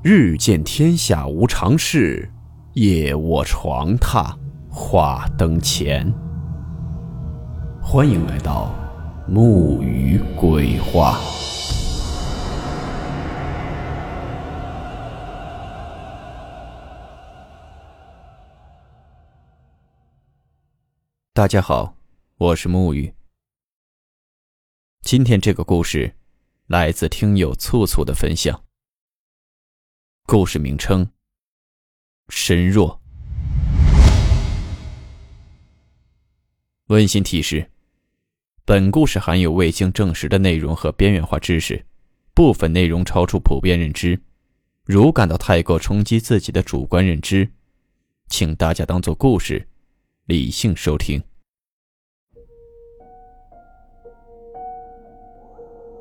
日见天下无常事，夜卧床榻话灯前。欢迎来到木鱼鬼话。大家好，我是木鱼。今天这个故事来自听友醋醋的分享。故事名称：身弱。温馨提示：本故事含有未经证实的内容和边缘化知识，部分内容超出普遍认知。如感到太过冲击自己的主观认知，请大家当做故事，理性收听。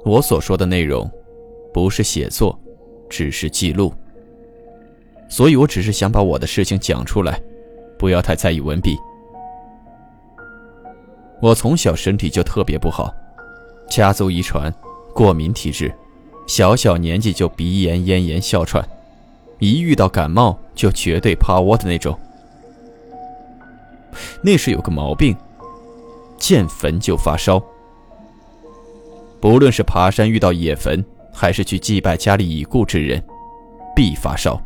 我所说的内容，不是写作，只是记录。所以我只是想把我的事情讲出来，不要太在意文笔。我从小身体就特别不好，家族遗传，过敏体质，小小年纪就鼻炎、咽炎、哮喘，一遇到感冒就绝对趴窝的那种。那时有个毛病，见坟就发烧。不论是爬山遇到野坟，还是去祭拜家里已故之人，必发烧。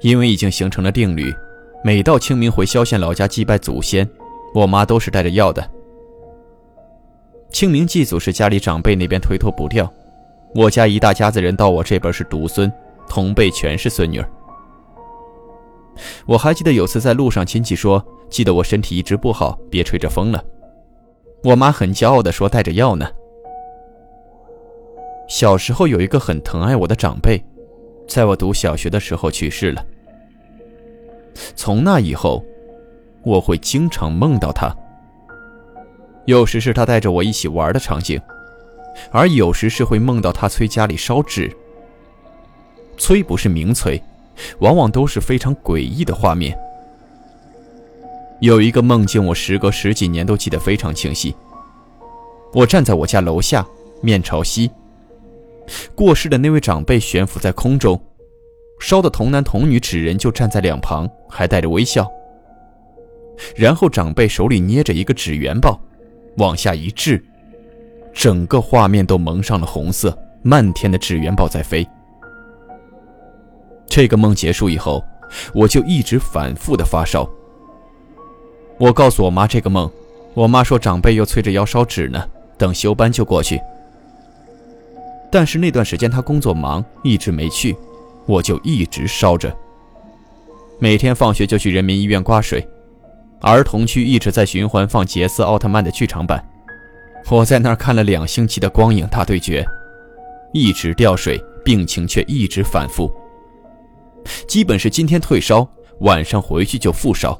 因为已经形成了定律，每到清明回萧县老家祭拜祖先，我妈都是带着药的。清明祭祖是家里长辈那边推脱不掉，我家一大家子人到我这边是独孙，同辈全是孙女儿。我还记得有次在路上，亲戚说记得我身体一直不好，别吹着风了。我妈很骄傲地说带着药呢。小时候有一个很疼爱我的长辈。在我读小学的时候去世了。从那以后，我会经常梦到他。有时是他带着我一起玩的场景，而有时是会梦到他催家里烧纸。催不是明催，往往都是非常诡异的画面。有一个梦境，我时隔十几年都记得非常清晰。我站在我家楼下，面朝西。过世的那位长辈悬浮在空中，烧的童男童女纸人就站在两旁，还带着微笑。然后长辈手里捏着一个纸元宝，往下一掷，整个画面都蒙上了红色，漫天的纸元宝在飞。这个梦结束以后，我就一直反复的发烧。我告诉我妈这个梦，我妈说长辈又催着要烧纸呢，等休班就过去。但是那段时间他工作忙，一直没去，我就一直烧着。每天放学就去人民医院挂水，儿童区一直在循环放杰斯奥特曼的剧场版，我在那儿看了两星期的光影大对决，一直掉水，病情却一直反复。基本是今天退烧，晚上回去就复烧，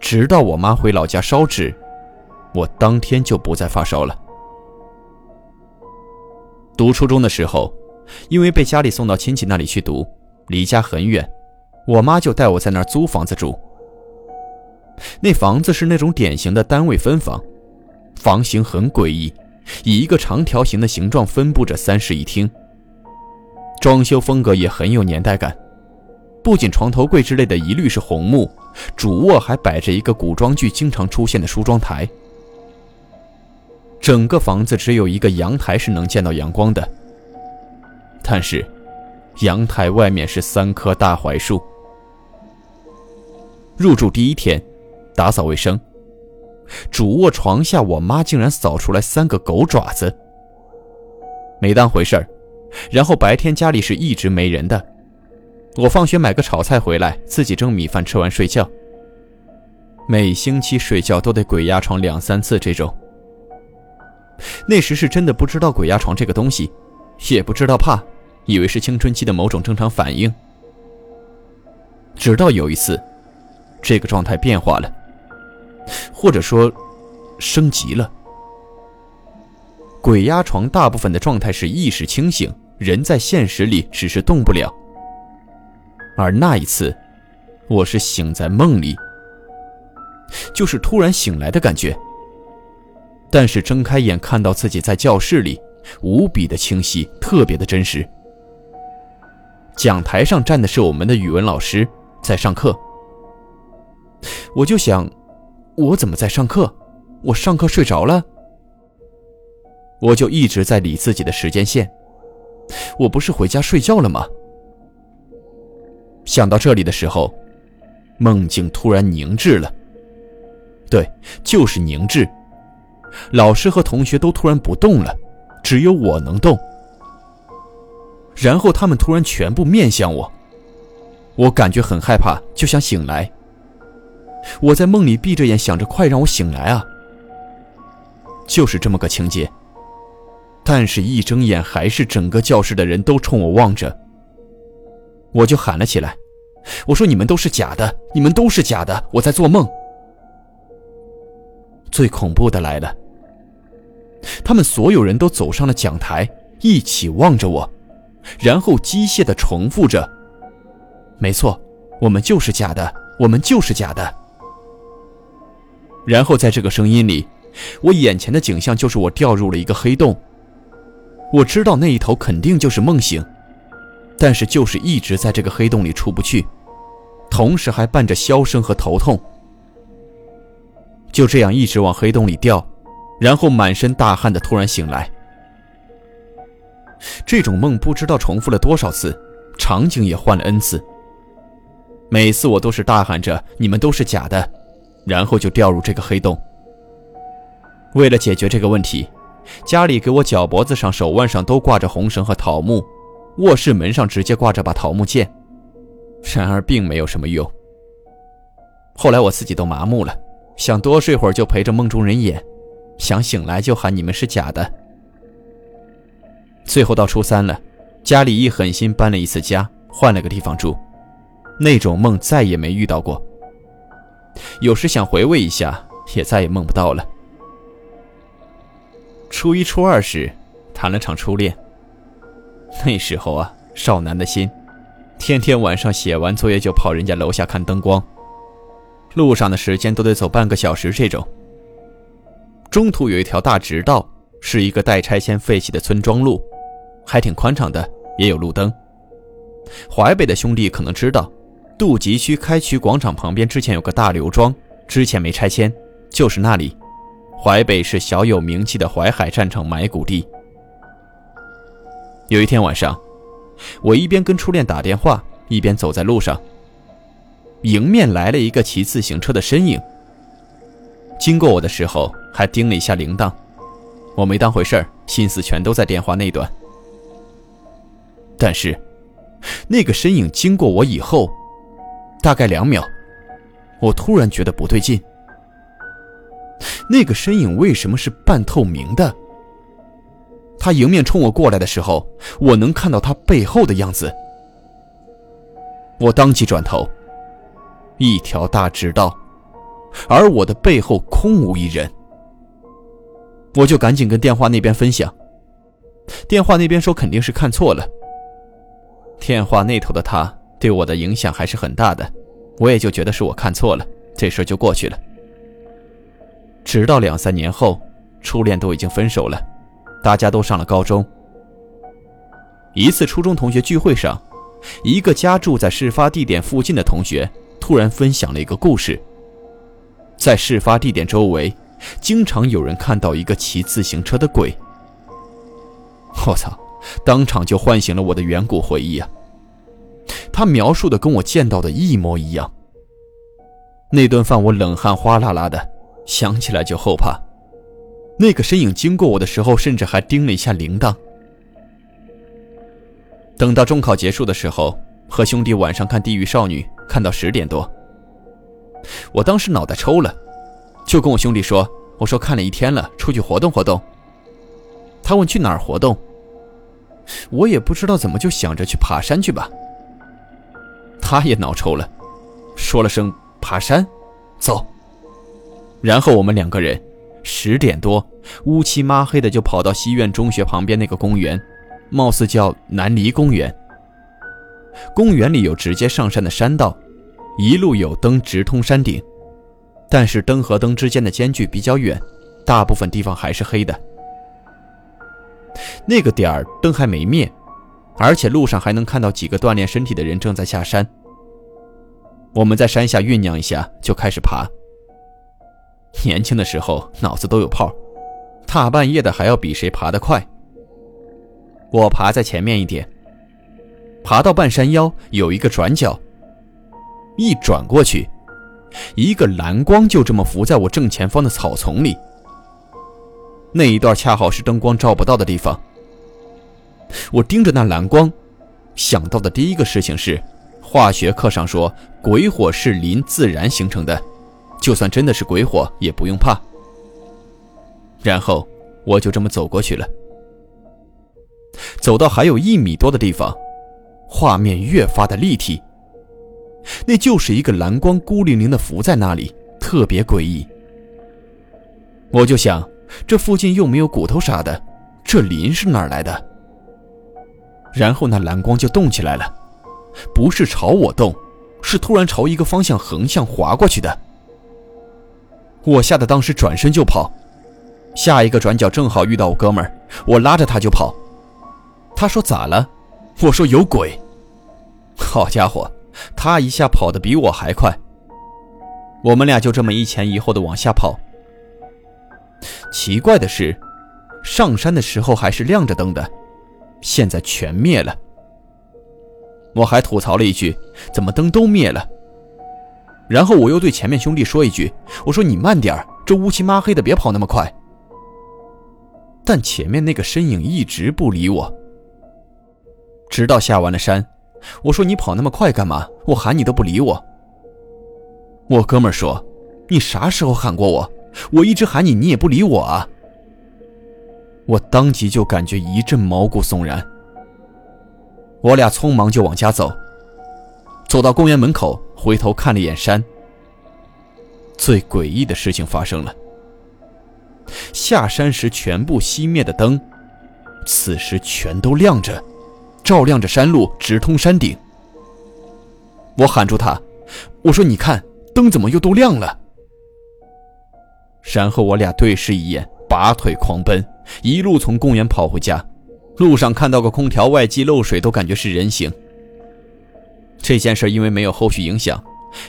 直到我妈回老家烧纸，我当天就不再发烧了。读初中的时候，因为被家里送到亲戚那里去读，离家很远，我妈就带我在那儿租房子住。那房子是那种典型的单位分房，房型很诡异，以一个长条形的形状分布着三室一厅。装修风格也很有年代感，不仅床头柜之类的一律是红木，主卧还摆着一个古装剧经常出现的梳妆台。整个房子只有一个阳台是能见到阳光的，但是阳台外面是三棵大槐树。入住第一天，打扫卫生，主卧床下我妈竟然扫出来三个狗爪子，没当回事儿。然后白天家里是一直没人的，我放学买个炒菜回来，自己蒸米饭吃完睡觉。每星期睡觉都得鬼压床两三次这种。那时是真的不知道鬼压床这个东西，也不知道怕，以为是青春期的某种正常反应。直到有一次，这个状态变化了，或者说升级了。鬼压床大部分的状态是意识清醒，人在现实里只是动不了。而那一次，我是醒在梦里，就是突然醒来的感觉。但是睁开眼看到自己在教室里，无比的清晰，特别的真实，讲台上站的是我们的语文老师，在上课。我就想，我怎么在上课？我上课睡着了？我就一直在理自己的时间线。我不是回家睡觉了吗？想到这里的时候，梦境突然凝滞了。对，就是凝滞。老师和同学都突然不动了，只有我能动。然后他们突然全部面向我，我感觉很害怕，就想醒来。我在梦里闭着眼想着：“快让我醒来啊！”就是这么个情节。但是，一睁眼还是整个教室的人都冲我望着。我就喊了起来：“我说你们都是假的，你们都是假的，我在做梦。”最恐怖的来了，他们所有人都走上了讲台，一起望着我，然后机械地重复着：“没错，我们就是假的，我们就是假的。”然后在这个声音里，我眼前的景象就是我掉入了一个黑洞。我知道那一头肯定就是梦醒，但是就是一直在这个黑洞里出不去，同时还伴着箫声和头痛。就这样一直往黑洞里掉，然后满身大汗的突然醒来。这种梦不知道重复了多少次，场景也换了 n 次。每次我都是大喊着“你们都是假的”，然后就掉入这个黑洞。为了解决这个问题。家里给我脚脖子上、手腕上都挂着红绳和桃木，卧室门上直接挂着把桃木剑，然而并没有什么用。后来我自己都麻木了，想多睡会儿就陪着梦中人演，想醒来就喊你们是假的。最后到初三了，家里一狠心搬了一次家，换了个地方住，那种梦再也没遇到过。有时想回味一下，也再也梦不到了。初一、初二时，谈了场初恋。那时候啊，少男的心，天天晚上写完作业就跑人家楼下看灯光，路上的时间都得走半个小时这种。中途有一条大直道，是一个待拆迁废弃的村庄路，还挺宽敞的，也有路灯。淮北的兄弟可能知道，渡集区开渠广场旁边之前有个大刘庄，之前没拆迁，就是那里。淮北是小有名气的淮海战场埋骨地。有一天晚上，我一边跟初恋打电话，一边走在路上。迎面来了一个骑自行车的身影。经过我的时候，还叮了一下铃铛，我没当回事儿，心思全都在电话那端。但是，那个身影经过我以后，大概两秒，我突然觉得不对劲。那个身影为什么是半透明的？他迎面冲我过来的时候，我能看到他背后的样子。我当即转头，一条大直道，而我的背后空无一人。我就赶紧跟电话那边分享，电话那边说肯定是看错了。电话那头的他对我的影响还是很大的，我也就觉得是我看错了，这事就过去了。直到两三年后，初恋都已经分手了，大家都上了高中。一次初中同学聚会上，一个家住在事发地点附近的同学突然分享了一个故事。在事发地点周围，经常有人看到一个骑自行车的鬼。我操！当场就唤醒了我的远古回忆啊！他描述的跟我见到的一模一样。那顿饭我冷汗哗啦啦的。想起来就后怕，那个身影经过我的时候，甚至还叮了一下铃铛。等到中考结束的时候，和兄弟晚上看《地狱少女》，看到十点多。我当时脑袋抽了，就跟我兄弟说：“我说看了一天了，出去活动活动。”他问去哪儿活动，我也不知道怎么就想着去爬山去吧。他也脑抽了，说了声“爬山”，走。然后我们两个人，十点多，乌漆抹黑的就跑到西苑中学旁边那个公园，貌似叫南离公园。公园里有直接上山的山道，一路有灯直通山顶，但是灯和灯之间的间距比较远，大部分地方还是黑的。那个点儿灯还没灭，而且路上还能看到几个锻炼身体的人正在下山。我们在山下酝酿一下，就开始爬。年轻的时候脑子都有泡，大半夜的还要比谁爬得快。我爬在前面一点，爬到半山腰有一个转角，一转过去，一个蓝光就这么浮在我正前方的草丛里。那一段恰好是灯光照不到的地方。我盯着那蓝光，想到的第一个事情是，化学课上说鬼火是磷自燃形成的，就算真的是鬼火也不用怕。然后我就这么走过去了。走到还有一米多的地方，画面越发的立体。那就是一个蓝光孤零零的浮在那里，特别诡异。我就想，这附近又没有骨头啥的，这磷是哪儿来的？然后那蓝光就动起来了，不是朝我动，是突然朝一个方向横向划过去的。我吓得当时转身就跑，下一个转角正好遇到我哥们儿，我拉着他就跑。他说咋了？我说有鬼。好家伙，他一下跑得比我还快。我们俩就这么一前一后的往下跑。奇怪的是，上山的时候还是亮着灯的。现在全灭了。我还吐槽了一句：“怎么灯都灭了？”然后我又对前面兄弟说一句：“我说你慢点这乌漆麻黑的，别跑那么快。”但前面那个身影一直不理我，直到下完了山，我说：“你跑那么快干嘛？我喊你都不理我。”我哥们说：“你啥时候喊过我？我一直喊你，你也不理我啊。”我当即就感觉一阵毛骨悚然。我俩匆忙就往家走。走到公园门口，回头看了一眼山。最诡异的事情发生了：下山时全部熄灭的灯，此时全都亮着，照亮着山路，直通山顶。我喊住他，我说：“你看，灯怎么又都亮了？”然后我俩对视一眼，拔腿狂奔。一路从公园跑回家，路上看到个空调外机漏水，都感觉是人形。这件事因为没有后续影响，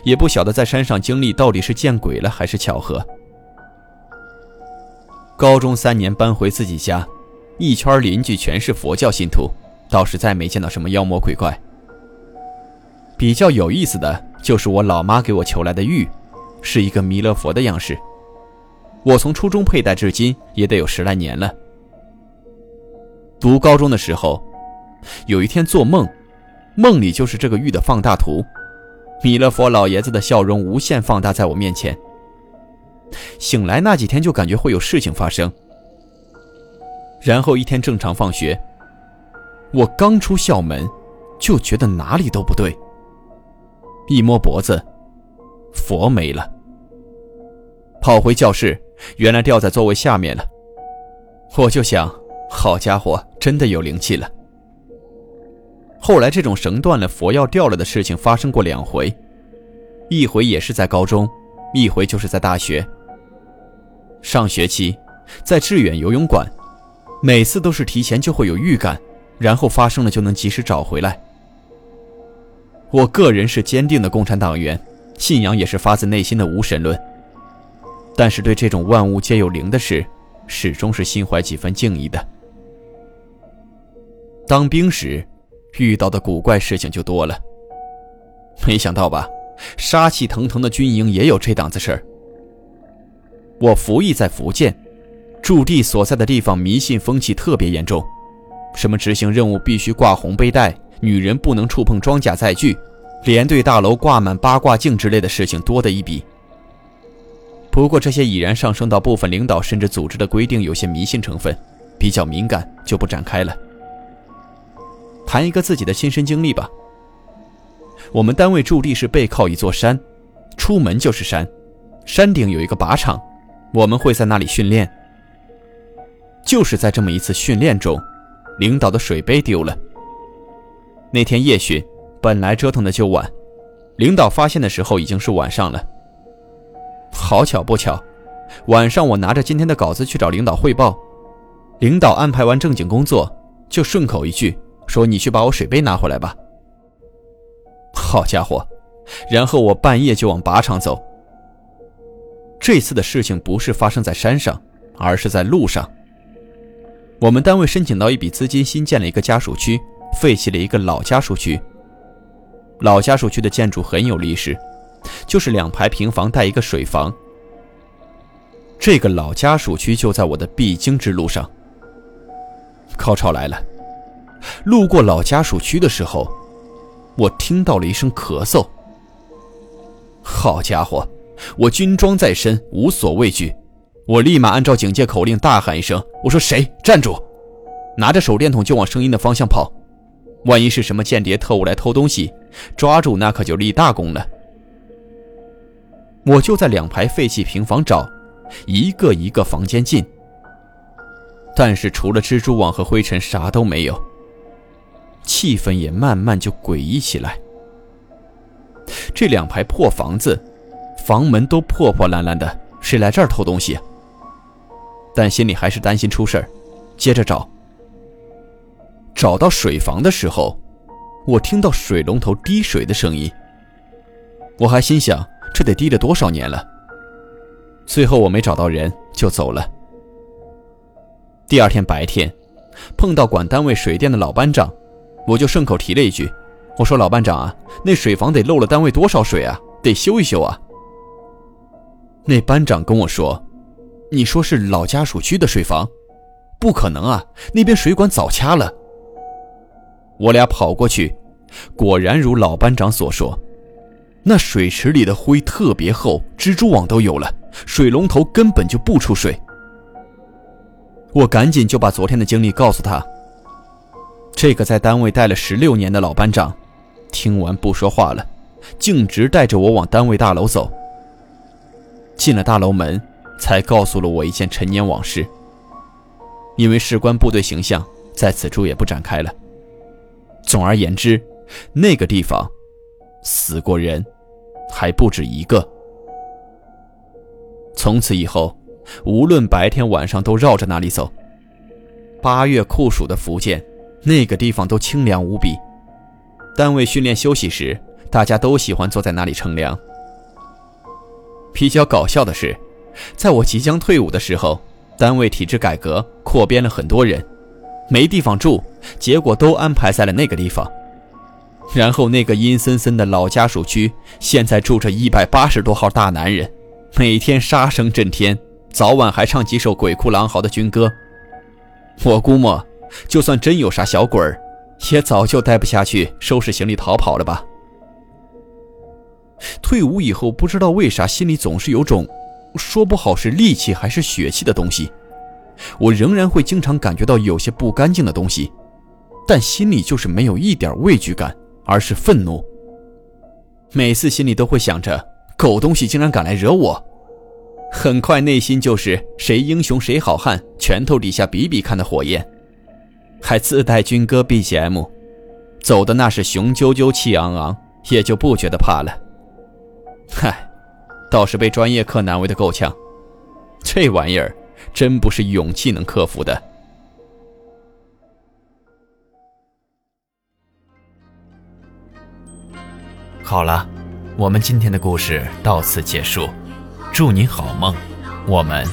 也不晓得在山上经历到底是见鬼了还是巧合。高中三年搬回自己家，一圈邻居全是佛教信徒，倒是再没见到什么妖魔鬼怪。比较有意思的就是我老妈给我求来的玉，是一个弥勒佛的样式。我从初中佩戴至今也得有十来年了。读高中的时候，有一天做梦，梦里就是这个玉的放大图，弥勒佛老爷子的笑容无限放大在我面前。醒来那几天就感觉会有事情发生，然后一天正常放学，我刚出校门，就觉得哪里都不对。一摸脖子，佛没了。跑回教室。原来掉在座位下面了，我就想，好家伙，真的有灵气了。后来这种绳断了、佛要掉了的事情发生过两回，一回也是在高中，一回就是在大学。上学期在致远游泳馆，每次都是提前就会有预感，然后发生了就能及时找回来。我个人是坚定的共产党员，信仰也是发自内心的无神论。但是对这种万物皆有灵的事，始终是心怀几分敬意的。当兵时，遇到的古怪事情就多了。没想到吧，杀气腾腾的军营也有这档子事儿。我服役在福建，驻地所在的地方迷信风气特别严重，什么执行任务必须挂红背带，女人不能触碰装甲载具，连队大楼挂满八卦镜之类的事情多得一笔。不过这些已然上升到部分领导甚至组织的规定，有些迷信成分，比较敏感，就不展开了。谈一个自己的亲身经历吧。我们单位驻地是背靠一座山，出门就是山，山顶有一个靶场，我们会在那里训练。就是在这么一次训练中，领导的水杯丢了。那天夜巡，本来折腾的就晚，领导发现的时候已经是晚上了。好巧不巧，晚上我拿着今天的稿子去找领导汇报，领导安排完正经工作，就顺口一句：“说你去把我水杯拿回来吧。好家伙，然后我半夜就往靶场走。这次的事情不是发生在山上，而是在路上。我们单位申请到一笔资金，新建了一个家属区，废弃了一个老家属区。老家属区的建筑很有历史，就是两排平房带一个水房。这个老家属区就在我的必经之路上。高潮来了，路过老家属区的时候，我听到了一声咳嗽。好家伙，我军装在身，无所畏惧，我立马按照警戒口令大喊一声：“我说谁站住！”拿着手电筒就往声音的方向跑。万一是什么间谍特务来偷东西，抓住那可就立大功了。我就在两排废弃平房找，一个一个房间进，但是除了蜘蛛网和灰尘，啥都没有。气氛也慢慢就诡异起来。这两排破房子，房门都破破烂烂的，谁来这儿偷东西？但心里还是担心出事儿，接着找。找到水房的时候，我听到水龙头滴水的声音。我还心想，这得滴了多少年了。最后我没找到人，就走了。第二天白天，碰到管单位水电的老班长，我就顺口提了一句：“我说老班长啊，那水房得漏了单位多少水啊？得修一修啊。”那班长跟我说：“你说是老家属区的水房？不可能啊，那边水管早掐了。”我俩跑过去，果然如老班长所说，那水池里的灰特别厚，蜘蛛网都有了，水龙头根本就不出水。我赶紧就把昨天的经历告诉他。这个在单位待了十六年的老班长，听完不说话了，径直带着我往单位大楼走。进了大楼门，才告诉了我一件陈年往事。因为事关部队形象，在此处也不展开了。总而言之，那个地方死过人，还不止一个。从此以后，无论白天晚上都绕着那里走。八月酷暑的福建，那个地方都清凉无比。单位训练休息时，大家都喜欢坐在那里乘凉。比较搞笑的是，在我即将退伍的时候，单位体制改革，扩编了很多人。没地方住，结果都安排在了那个地方。然后那个阴森森的老家属区，现在住着一百八十多号大男人，每天杀声震天，早晚还唱几首鬼哭狼嚎的军歌。我估摸，就算真有啥小鬼儿，也早就待不下去，收拾行李逃跑了吧。退伍以后，不知道为啥心里总是有种，说不好是戾气还是血气的东西。我仍然会经常感觉到有些不干净的东西，但心里就是没有一点畏惧感，而是愤怒。每次心里都会想着，狗东西竟然敢来惹我。很快内心就是谁英雄谁好汉，拳头底下比比看的火焰，还自带军歌 BGM，走的那是雄赳赳气昂昂，也就不觉得怕了。嗨，倒是被专业课难为的够呛，这玩意儿。真不是勇气能克服的。好了，我们今天的故事到此结束，祝您好梦，我们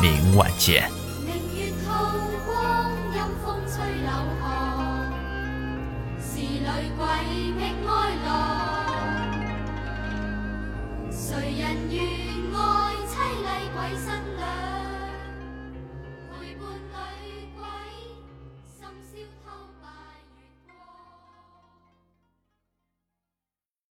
明晚见。